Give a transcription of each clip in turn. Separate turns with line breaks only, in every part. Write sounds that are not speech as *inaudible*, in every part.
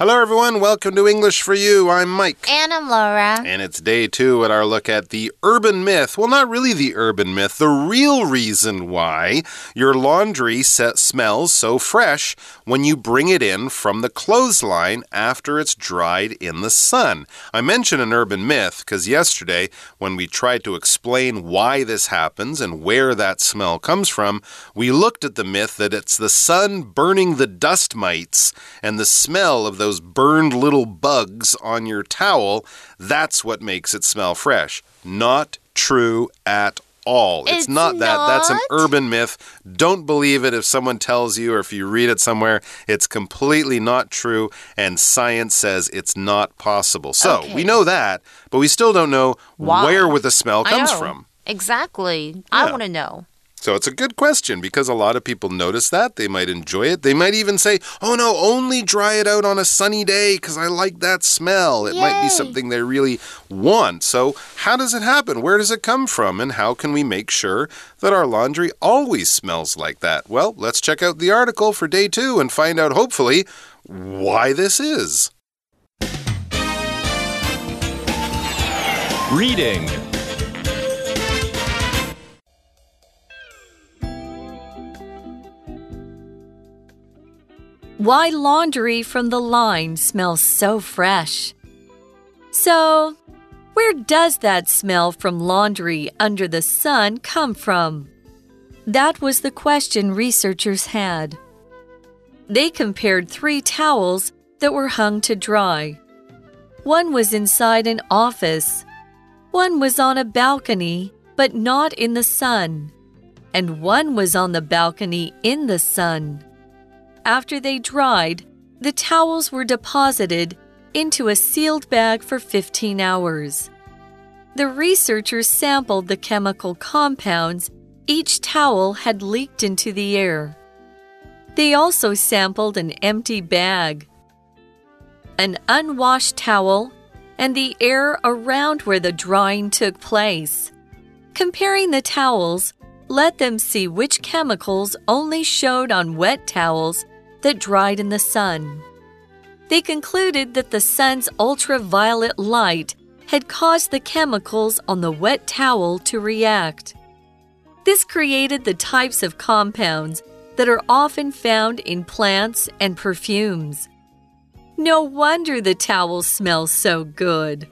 Hello, everyone. Welcome to English for You. I'm Mike.
And I'm Laura.
And it's day two at our look at the urban myth. Well, not really the urban myth, the real reason why your laundry set smells so fresh when you bring it in from the clothesline after it's dried in the sun. I mentioned an urban myth because yesterday, when we tried to explain why this happens and where that smell comes from, we looked at the myth that it's the sun burning the dust mites and the smell of those those burned little bugs on your towel, that's what makes it smell fresh. Not true at all.
It's,
it's not,
not
that. That's an urban myth. Don't believe it if someone tells you or if you read it somewhere. It's completely not true, and science says it's not possible. So
okay.
we know that, but we still don't know
Why?
where the smell comes from.
Exactly.
Yeah.
I want to know.
So it's a good question because a lot of people notice that. They might enjoy it. They might even say, oh no, only dry it out on a sunny day because I like that smell. It
Yay.
might be something they really want. So, how does it happen? Where does it come from? And how can we make sure that our laundry always smells like that? Well, let's check out the article for day two and find out, hopefully, why this is.
Reading
Why laundry from the line smells so fresh? So, where does that smell from laundry under the sun come from? That was the question researchers had. They compared three towels that were hung to dry. One was inside an office, one was on a balcony, but not in the sun, and one was on the balcony in the sun. After they dried, the towels were deposited into a sealed bag for 15 hours. The researchers sampled the chemical compounds each towel had leaked into the air. They also sampled an empty bag, an unwashed towel, and the air around where the drying took place. Comparing the towels, let them see which chemicals only showed on wet towels that dried in the sun. They concluded that the sun's ultraviolet light had caused the chemicals on the wet towel to react. This created the types of compounds that are often found in plants and perfumes. No wonder the towel smells so good.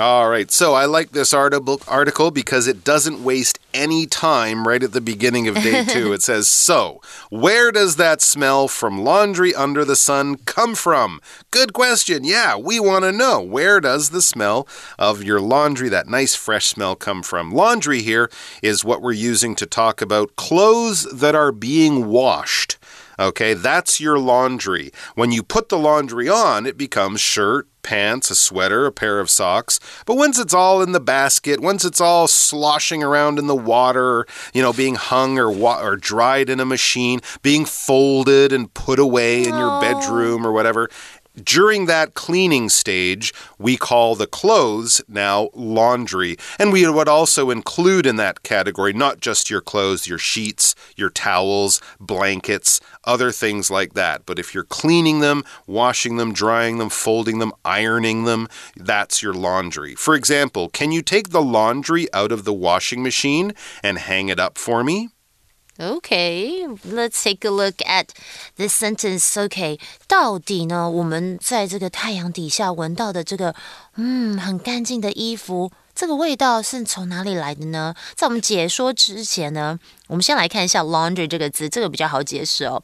All right, so I like this article article because it doesn't waste any time right at the beginning of day two. *laughs* it says, So, where does that smell from laundry under the sun come from? Good question. Yeah, we want to know. Where does the smell of your laundry, that nice fresh smell, come from? Laundry here is what we're using to talk about clothes that are being washed. Okay, that's your laundry. When you put the laundry on, it becomes shirt, pants, a sweater, a pair of socks. But once it's all in the basket, once it's all sloshing around in the water, you know, being hung or or dried in a machine, being folded and put away in your bedroom or whatever, during that cleaning stage, we call the clothes now laundry. And we would also include in that category not just your clothes, your sheets, your towels, blankets, other things like that. But if you're cleaning them, washing them, drying them, folding them, ironing them, that's your laundry. For example, can you take the laundry out of the washing machine and hang it up for me?
Okay, let's take a look at this sentence. Okay，到底呢？我们在这个太阳底下闻到的这个，嗯，很干净的衣服， 这个味道是从哪里来的呢？在我们解说之前呢，我们先来看一下 laundry 这个字，这个比较好解释哦。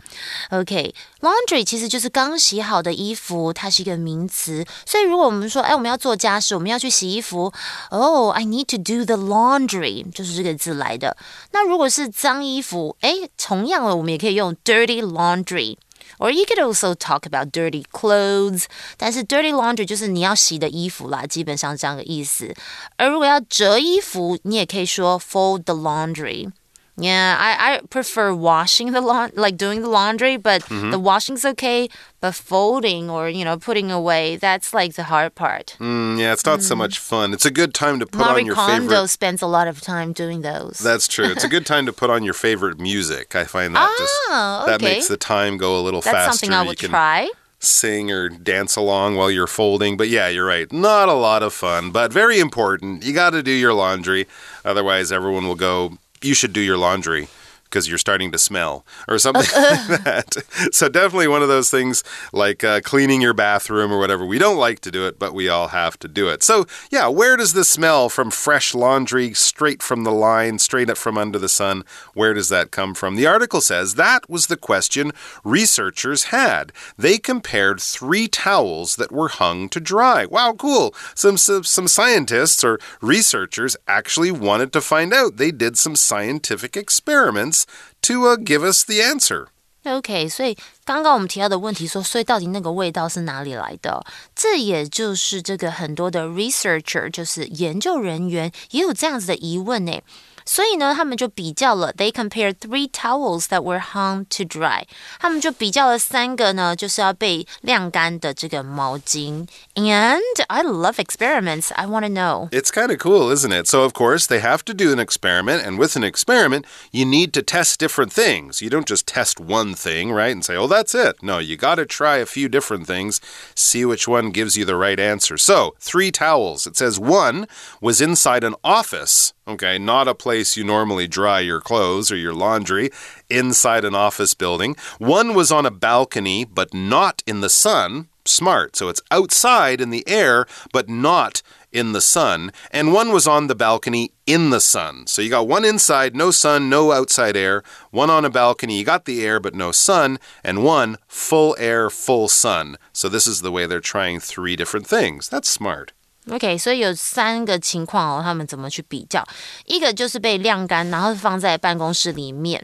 OK，laundry 其实就是刚洗好的衣服，它是一个名词。所以如果我们说，哎，我们要做家事，我们要去洗衣服，Oh，I need to do the laundry，就是这个字来的。那如果是脏衣服，哎，同样的，我们也可以用 dirty laundry。Or you could also talk about dirty clothes，但是 dirty laundry 就是你要洗的衣服啦，基本上这样的意思。而如果要折衣服，你也可以说 fold the laundry。 Yeah, I, I prefer washing the lawn, like doing the laundry, but
Mm-hmm.
the washing's okay. But folding or you know putting away, that's like the hard part.
Mm, yeah, it's not so much fun. It's a good time to put
Marie
on your
Kondo
favorite.
spends a lot of time doing those.
That's true. It's a good time to put on your favorite music. I find that just
Ah, *laughs*
that
okay.
makes the time go a little
that's
faster.
something I
you
would
can
try.
sing or dance along while you're folding. But yeah, you're right. Not a lot of fun, but very important. You got to do your laundry. Otherwise, everyone will go, you should do your laundry because you're starting to smell or something *laughs* like *laughs* that. So, definitely one of those things like uh, cleaning your bathroom or whatever. We don't like to do it, but we all have to do it. So, yeah, where does the smell from fresh laundry straight from the line, straight up from under the sun, where does that come from? The article says that was the question researchers had. They compared three towels that were hung to dry. Wow, cool. Some, some, some scientists or researchers actually wanted to find out. They did some scientific experiments to give us the answer.
OK，所以刚刚我们提到的问题说，所以到底那个味道是哪里来的？这也就是这个很多的 researcher，就是研究人员也有这样子的疑问呢。所以呢，他们就比较了，they compared three towels that were hung to dry。他们就比较了三个呢，就是要被晾干的这个毛巾。And I love experiments. I want to know.
It's kind of cool, isn't it? So, of course, they have to do an experiment, and with an experiment, you need to test different things. You don't just test one thing, right? And say, oh, that's it. No, you got to try a few different things, see which one gives you the right answer. So, three towels. It says one was inside an office. Okay, not a place you normally dry your clothes or your laundry, inside an office building. One was on a balcony, but not in the sun. Smart. So it's outside in the air, but not in the sun. And one was on the balcony in the sun. So you got one inside, no sun, no outside air. One on a balcony, you got the air, but no sun. And one full air, full sun. So this is the way they're trying three different things. That's smart.
OK，所以有三个情况哦，他们怎么去比较？一个就是被晾干，然后放在办公室里面；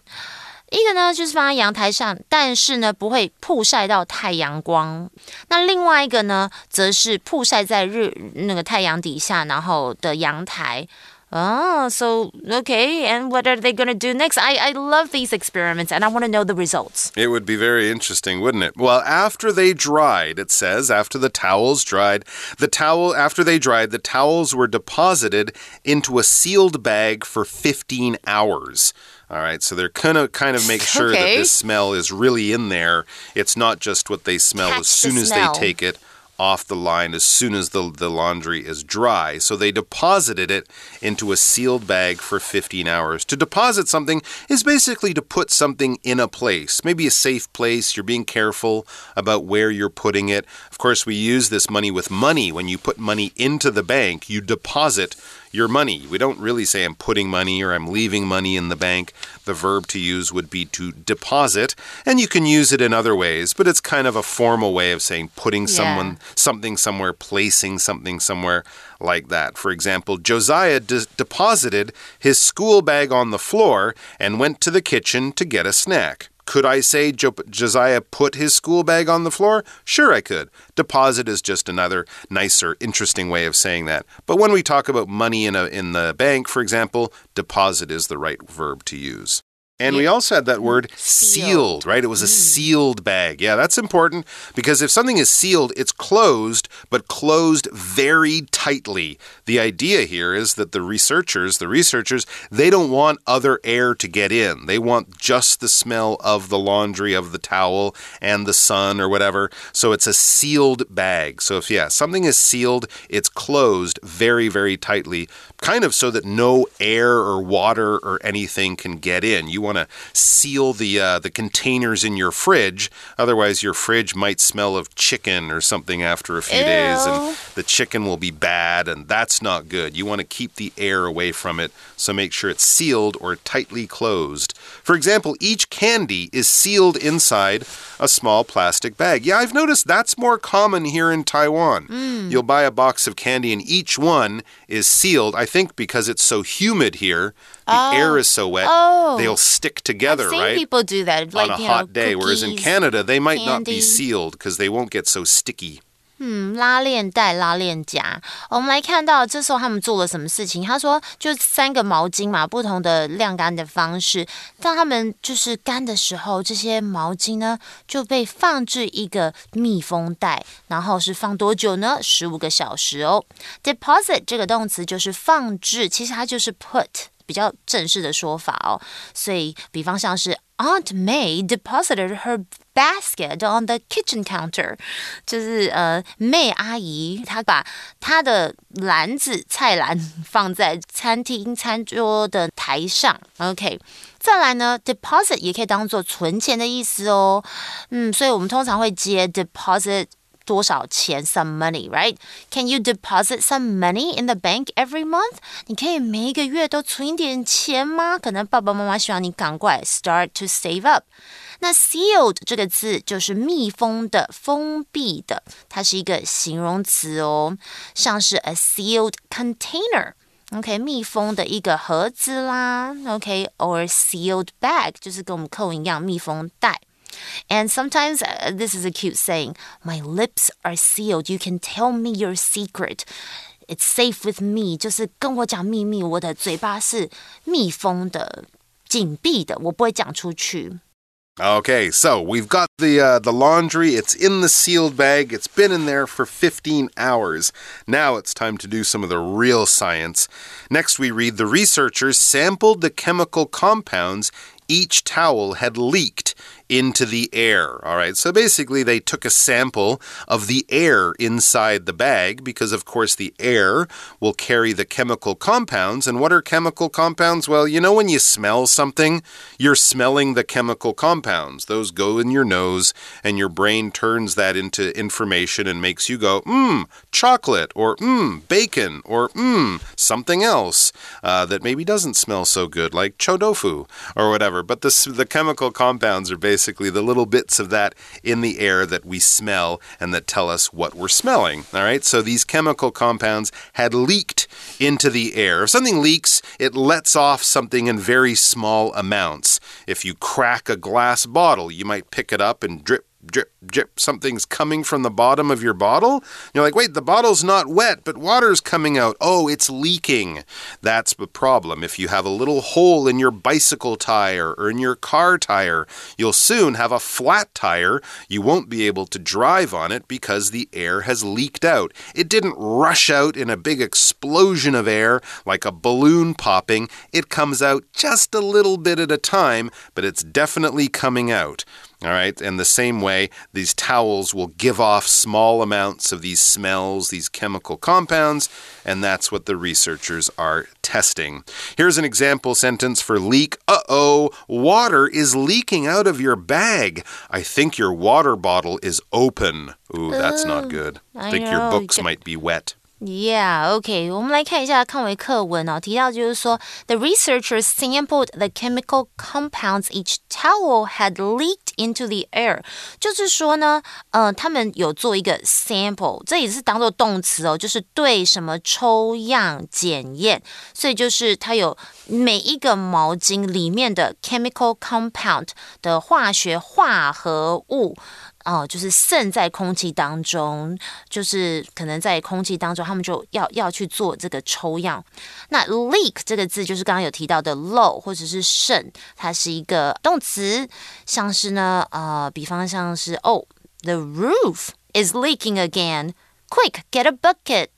一个呢就是放在阳台上，但是呢不会曝晒到太阳光。那另外一个呢，则是曝晒在日那个太阳底下，然后的阳台。Oh, so okay, and what are they going to do next? I, I love these experiments and I want to know the results.
It would be very interesting, wouldn't it? Well, after they dried, it says, after the towels dried, the towel, after they dried, the towels were deposited into a sealed bag for 15 hours. All right, so they're gonna kind of make sure
Okay.
that this smell is really in there. It's not just what they smell
Catch
as soon as they take it off the line as soon as the, the laundry is dry. So they deposited it into a sealed bag for 15 hours. To deposit something is basically to put something in a place, maybe a safe place. You're being careful about where you're putting it. Of course, we use this money with money. When you put money into the bank, you deposit your money. We don't really say I'm putting money or I'm leaving money in the bank. The verb to use would be to deposit, and you can use it in other ways, but it's kind of a formal way of saying putting someone something somewhere, placing something somewhere like that. For example, Josiah de- deposited his school bag on the floor and went to the kitchen to get a snack. Could I say jo- Josiah put his school bag on the floor? Sure, I could. Deposit is just another nicer, interesting way of saying that. But when we talk about money in, a, in the bank, for example, deposit is the right verb to use. And we also had that word sealed,
Sealed.
right? It was a mm. sealed bag. Yeah, that's important because if something is sealed, it's closed, but closed very tightly. The idea here is that the researchers, the researchers, they don't want other air to get in. They want just the smell of the laundry, of the towel, and the sun or whatever. So it's a sealed bag. So if, yeah, something is sealed, it's closed very, very tightly, kind of so that no air or water or anything can get in. You want to seal the uh, the containers in your fridge, otherwise your fridge might smell of chicken or something after a few days, and the chicken will be bad, and that's not good. You want to keep the air away from it, so make sure it's sealed or tightly closed. For example, each candy is sealed inside a small plastic bag. Yeah, I've noticed that's more common here in Taiwan. You'll buy a box of candy, and each one is sealed. I think because it's so humid here, the air is so wet,
Oh.
they'll stick together,
I've seen
right?
people do that, like
on a
you know,
hot day. Whereas in
cookies.
Canada, they might not be
candy.
sealed because they won't get so sticky.
嗯，拉链袋、拉链夹。我们来看到这时候他们做了什么事情？他说，就三个毛巾嘛，不同的晾干的方式。当他们就是干的时候，这些毛巾呢就被放置一个密封袋，然后是放多久呢？十五个小时哦。Deposit 这个动词就是放置，其实它就是 put。 比较正式的说法哦，所以比方像是 Aunt May deposited her basket on the kitchen counter，就是呃，May 阿姨她把她的篮子菜篮放在餐厅餐桌的台上。OK，再来呢，deposit 也可以当做存钱的意思哦。嗯，所以我们通常会接 deposit。多少钱？Some money, right? Can you deposit some money in the bank every month? 你可以每一个月都存一点钱吗？可能爸爸妈妈希望你赶快 start to save up。那 sealed 这个字就是密封的、封闭的，它是一个形容词哦，像是 a sealed container。OK，密封的一个盒子啦。OK，or sealed bag 就是跟我们课文一样，密封袋。 And sometimes uh, this is a cute saying My lips are sealed. You can tell me your secret. It's safe with me. 就是跟我讲秘密，我的嘴巴是密封的、紧闭的，我不会讲出去。
Okay, so we've got the uh, the laundry. It's in the sealed bag. It's been in there for 15 hours. Now it's time to do some of the real science. Next, we read the researchers sampled the chemical compounds each towel had leaked into the air. All right, so basically, they took a sample of the air inside the bag because, of course, the air will carry the chemical compounds. And what are chemical compounds? Well, you know, when you smell something, you're smelling the chemical compounds. Those go in your nose, and your brain turns that into information and makes you go, mmm, chocolate, or mmm, bacon, or mmm, something else uh, that maybe doesn't smell so good, like chodofu or whatever. But the, the chemical compounds are basically basically the little bits of that in the air that we smell and that tell us what we're smelling. All right, so these chemical compounds had leaked into the air. If something leaks, it lets off something in very small amounts. If you crack a glass bottle, you might pick it up and drip drip, drip, something's coming from the bottom of your bottle. You're like, wait, the bottle's not wet, but water's coming out. Oh, it's leaking. That's the problem. If you have a little hole in your bicycle tire or in your car tire, you'll soon have a flat tire. You won't be able to drive on it because the air has leaked out. It didn't rush out in a big explosion of air like a balloon popping. It comes out just a little bit at a time, but it's definitely coming out. All right. And the same way, these towels will give off small amounts of these smells, these chemical compounds, and that's what the researchers are testing. Here's an example sentence for leak. Uh oh, water is leaking out of your bag. I think your water bottle is open. Ooh, that's not good. I think your books might be wet.
Yeah, OK，我们来看一下看维课文哦，提到就是说，the researchers sampled the chemical compounds each towel had leaked into the air，就是说呢，呃，他们有做一个 sample，这也是当做动词哦，就是对什么抽样检验，所以就是它有每一个毛巾里面的 chemical compound 的化学化合物。哦，就是渗在空气当中，就是可能在空气当中，他们就要要去做这个抽样。那 leak 这个字就是刚刚有提到的漏或者是渗，它是一个动词，像是呢，呃，比方像是哦，the roof is leaking again，quick get a bucket，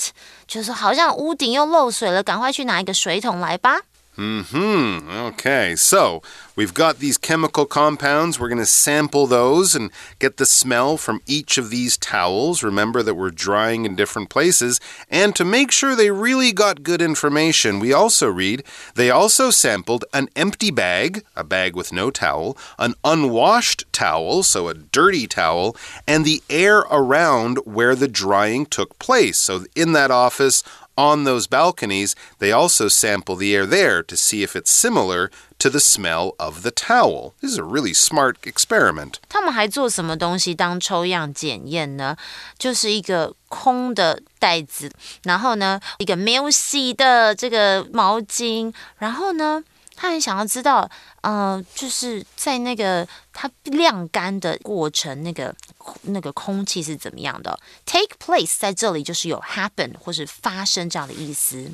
就是好像屋顶又漏水了，赶快去拿一个水桶来吧。
Mm hmm. Okay, so we've got these chemical compounds. We're going to sample those and get the smell from each of these towels. Remember that we're drying in different places. And to make sure they really got good information, we also read they also sampled an empty bag, a bag with no towel, an unwashed towel, so a dirty towel, and the air around where the drying took place. So in that office, on those balconies, they also sample the air there to see if it's similar to the smell of the towel. This is a really smart experiment.
他们还做什么东西当抽样检验呢？就是一个空的袋子，然后呢，一个没有洗的这个毛巾，然后呢， 他很想要知道，呃，就是在那个它晾干的过程，那个 那个空气是怎么样的。Take place 在这里就是有 happen 或是发生这样的意思。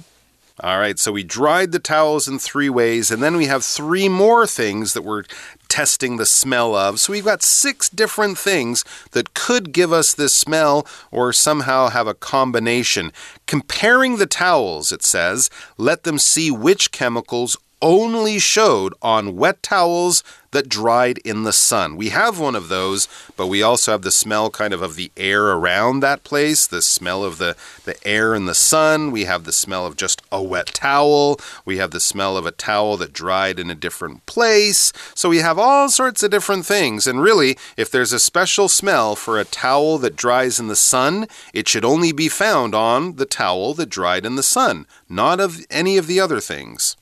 All right, so we dried the towels in three ways, and then we have three more things that we're testing the smell of. So we've got six different things that could give us this smell or somehow have a combination. Comparing the towels, it says, let them see which chemicals only showed on wet towels that dried in the sun. We have one of those, but we also have the smell kind of of the air around that place, the smell of the, the air in the sun. We have the smell of just a wet towel. We have the smell of a towel that dried in a different place. So we have all sorts of different things. And really, if there's a special smell for a towel that dries in the sun, it should only be found on the towel that dried in the sun, not of any of the other things.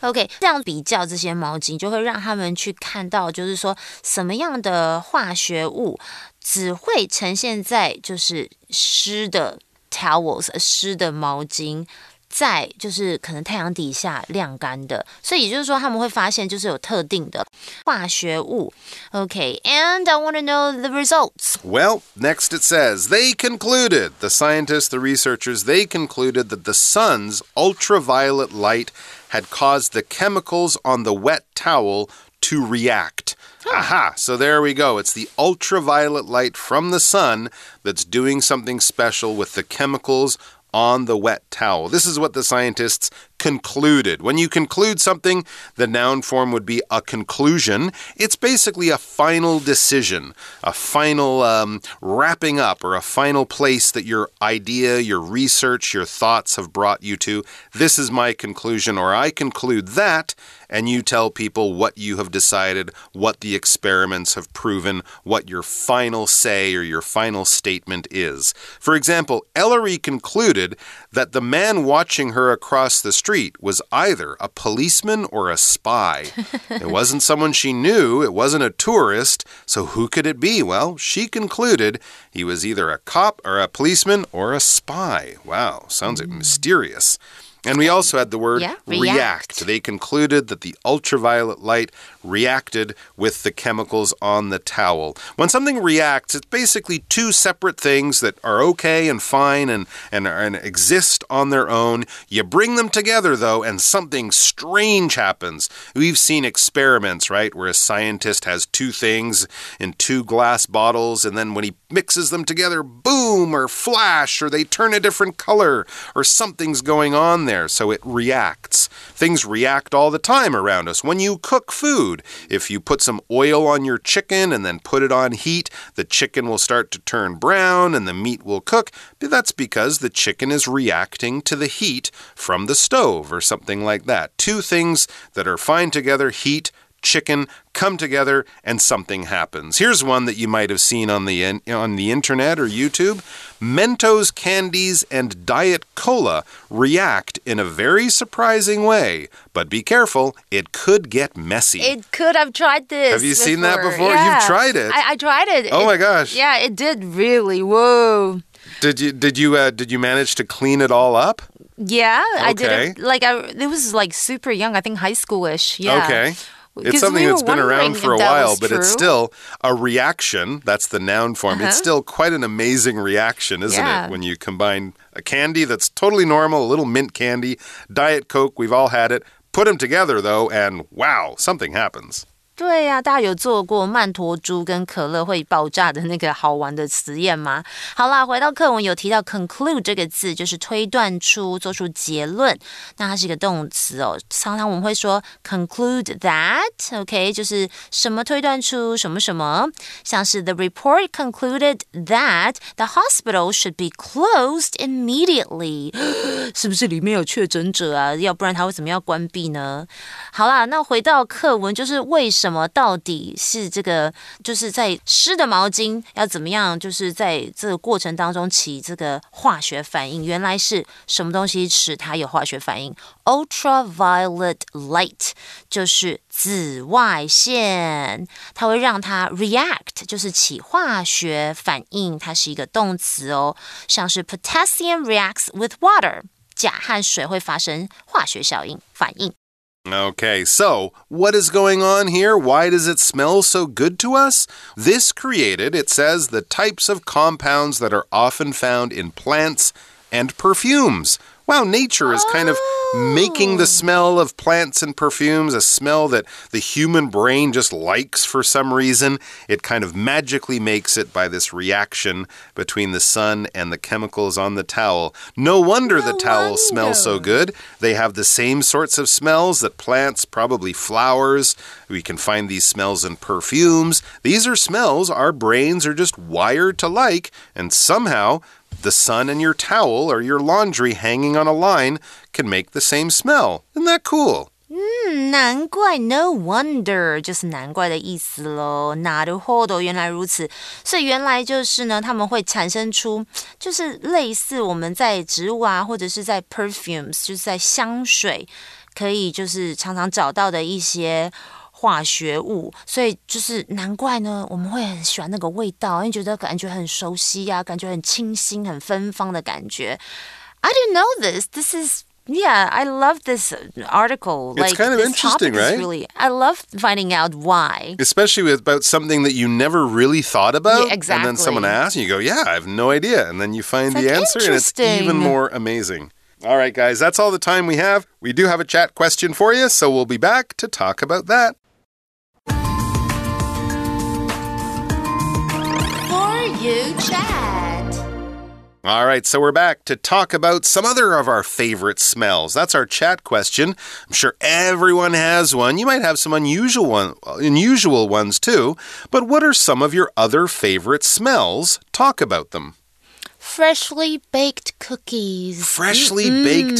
OK，这样比较这些毛巾，就会让他们去看到，就是说什么样的化学物只会呈现在就是湿的 towels，湿的毛巾。在就是可能太阳底下晾干的，所以也就是说他们会发现就是有特定的化学物。Okay，and I want to know the results.
Well, next it says they concluded the scientists, the researchers, they concluded that the sun's ultraviolet light had caused the chemicals on the wet towel to react. Aha, so there we go. It's the ultraviolet light from the sun that's doing something special with the chemicals on the wet towel. This is what the scientists concluded. When you conclude something, the noun form would be a conclusion. It's basically a final decision, a final um, wrapping up, or a final place that your idea, your research, your thoughts have brought you to. This is my conclusion, or I conclude that and you tell people what you have decided, what the experiments have proven, what your final say or your final statement is. For example, Ellery concluded that the man watching her across the street was either a policeman or a spy. it wasn't someone she knew, it wasn't a tourist, so who could it be? Well, she concluded he was either a cop or a policeman or a spy. Wow, sounds mm. mysterious. And we also had the word
yeah,
react. react. They concluded that the ultraviolet light reacted with the chemicals on the towel. When something reacts, it's basically two separate things that are okay and fine and, and, and exist on their own. You bring them together, though, and something strange happens. We've seen experiments, right, where a scientist has two things in two glass bottles, and then when he mixes them together, boom, or flash, or they turn a different color, or something's going on there, so it reacts. Things react all the time around us. When you cook food, if you put some oil on your chicken and then put it on heat, the chicken will start to turn brown and the meat will cook. But that's because the chicken is reacting to the heat from the stove or something like that. Two things that are fine together heat, chicken come together and something happens. Here's one that you might have seen on the on the internet or YouTube. Mentos candies and Diet Cola react in a very surprising way, but be careful, it could get messy.
It could. I've tried this.
Have you
before.
seen that before?
Yeah.
You've tried it.
I, I tried it.
Oh
it,
my gosh.
Yeah, it did really. Whoa.
Did you did you uh, did you manage to clean it all up?
Yeah,
okay.
I did it. Like I, it was like super young. I think high schoolish. Yeah.
Okay. It's something
we
that's been around for a while, but
true.
it's still a reaction. That's the noun form.
Uh -huh.
It's still quite an amazing reaction, isn't
yeah.
it? When you combine a candy that's totally normal, a little mint candy, Diet Coke, we've all had it. Put them together, though, and wow, something happens.
对呀、大家有做过曼陀珠跟可乐会爆炸的那个好玩的实验吗？好啦，回到课文有提到 conclude 这个字，就是推断出、做出结论。那它是一个动词哦，常常我们会说 conclude that，OK，、就是什么推断出什么什么，像是 the report concluded that the hospital should be closed immediately，*gasps* 是不是里面有确诊者啊？要不然他为什么要关闭呢？好啦，那回到课文，就是为什么么到底是这个，就是在湿的毛巾要怎么样，就是在这个过程当中起这个化学反应？原来是什么东西使它有化学反应？Ultraviolet light 就是紫外线，它会让它 react，就是起化学反应，它是一个动词哦，像是 potassium reacts with water，钾和水会发生化学效应反应。
Okay, so what is going on here? Why does it smell so good to us? This created, it says, the types of compounds that are often found in plants and perfumes. Wow, nature is kind of making the oh. smell of plants and perfumes a smell that the human brain just likes for some reason. It kind of magically makes it by this reaction between the sun and the chemicals on the towel. No wonder
No
the towel
wonder.
smells so good. They have the same sorts of smells that plants, probably flowers. We can find these smells in perfumes. These are smells our brains are just wired to like, and somehow the sun and your towel or your laundry hanging on a line can make the same smell. Isn't that cool?
嗯，难怪，no wonder 就是难怪的意思喽。なるほど，原来如此。所以原来就是呢，他们会产生出就是类似我们在植物啊，或者是在 perfumes，就是在香水，可以就是常常找到的一些。 化学物，所以就是难怪呢，我们会很喜欢那个味道，因为觉得感觉很熟悉呀、感觉很清新、很芬芳的感觉。I didn't know this. This is yeah, I love this article.
It's
like
kind of
this
interesting,
topic is
right?
Really, I love finding out why.
Especially with, about something that you never really thought about.
Yeah,
And then someone
exactly.
asks, and you go, Yeah, I have no idea. And then you find
It's
the
like,
answer, and it's even
interesting.
more amazing. All right, guys, that's all the time we have. We do have a chat question for you, so we'll be back to talk about that.
Chat.
All right, so we're back to talk about some other of our favorite smells. That's our chat question. I'm sure everyone has one. You might have some unusual one, unusual ones too. But what are some of your other favorite smells? Talk about them.
Freshly baked cookies.
Freshly baked,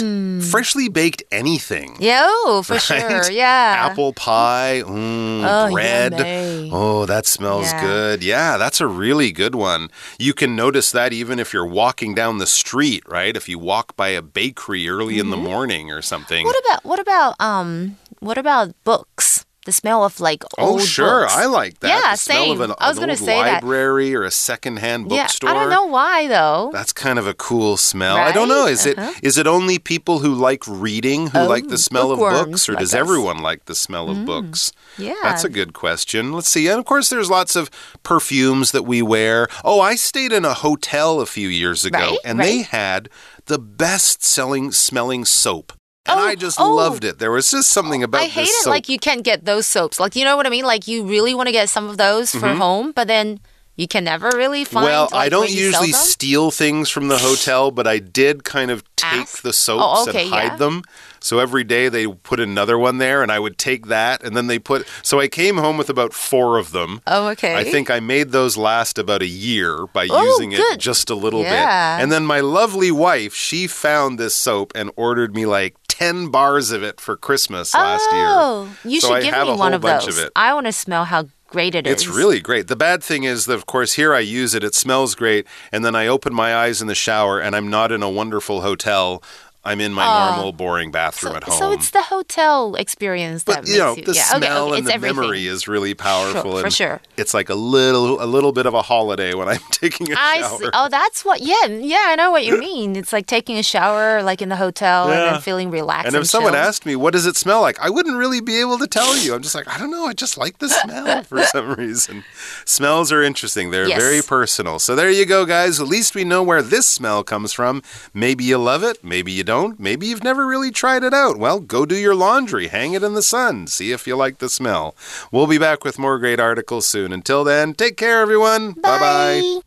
freshly baked anything.
Yeah, oh, for
right?
sure. Yeah.
Apple pie, mm,
Oh,
bread.
yummy.
Oh, that smells
Yeah.
good. Yeah, that's a really good one. You can notice that even if you're walking down the street, right? If you walk by a bakery early in the morning or something.
Mm-hmm. What about what about um what about books? The smell of like old.
Oh, sure.
books.
I like that.
Yeah,
the smell of
same.
an,
I was gonna
old
say that.
library or a secondhand bookstore. yeah.
I don't know why though.
That's kind of a cool smell. I don't know. Is
Uh-huh.
it is it only people who like reading who like the
Oh,
smell of books, or
like
does
us. Mm.
everyone like the smell of books?
yeah.
That's a good question. Let's see. And of course, there's lots of perfumes that we wear. Oh, I stayed in a hotel a few years ago,
Right,
and they had the best selling smelling soap. And
Oh,
I just
oh.
loved it. There was just something about
I hate it
soap.
like you can't get those soaps. Like you know what I mean? Like you really want to get some of those for mm-hmm. home, but then you can never really find
well,
like,
I don't
where you sell
usually steal things from the hotel, but I did kind of take
Ask?
the oh, soaps
Oh, okay,
and hide
yeah.
them. So every day they put another one there, and I would take that, and then they put. So I came home with about four of them.
Oh, okay.
I think I made those last about a year by
Oh,
using it just a little
Yeah.
bit. And then my lovely wife, she found this soap and ordered me like 10 bars of it for Christmas last year.
Oh, you
So
should
I
give me one of those.
of.
I want to smell how great it is.
It's really great. The bad thing is that, of course, here I use it, it smells great, and then I open my eyes in the shower and I'm not in a wonderful hotel. I'm in my ah, normal, boring bathroom
so,
at home.
so it's the hotel experience that
but
makes
you know,
you,
the
yeah,
smell
okay, okay,
and the
everything.
memory is really powerful.
for
and
sure.
It's like a little, a little bit of a holiday when I'm *laughs* taking a
I
shower.
see. Oh, that's what. Yeah, yeah, I know what you mean. It's like taking a shower, like in the hotel, and then feeling relaxed.
And if someone
chill.
asked me, what does it smell like? I wouldn't really be able to tell you. I'm just like, I don't know. I just like the smell *laughs* for some reason. Smells are interesting. They're
Yes.
very personal. So there you go, guys. At least we know where this smell comes from. Maybe you love it. Maybe you don't. Maybe you've never really tried it out. Well, go do your laundry. Hang it in the sun. See if you like the smell. We'll be back with more great articles soon. Until then, take care, everyone. Bye bye.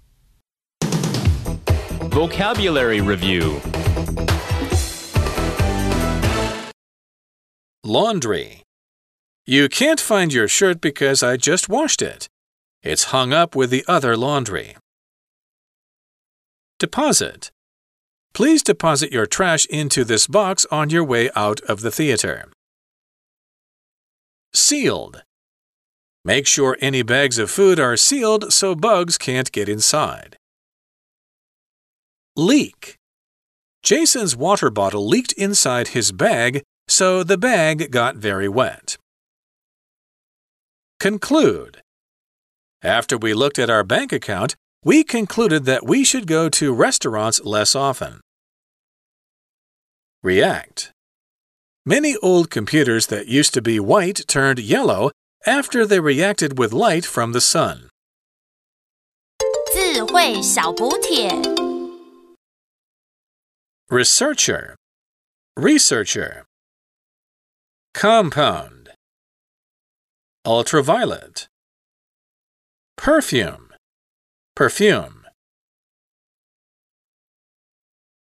Vocabulary Review
Laundry. You can't find your shirt because I just washed it. It's hung up with the other laundry. Deposit. Please deposit your trash into this box on your way out of the theater. Sealed. Make sure any bags of food are sealed so bugs can't get inside. Leak. Jason's water bottle leaked inside his bag, so the bag got very wet. Conclude. After we looked at our bank account, we concluded that we should go to restaurants less often. React. Many old computers that used to be white turned yellow after they reacted with light from the sun.
智慧小补帖
Researcher, researcher. Compound, ultraviolet. Perfume, perfume.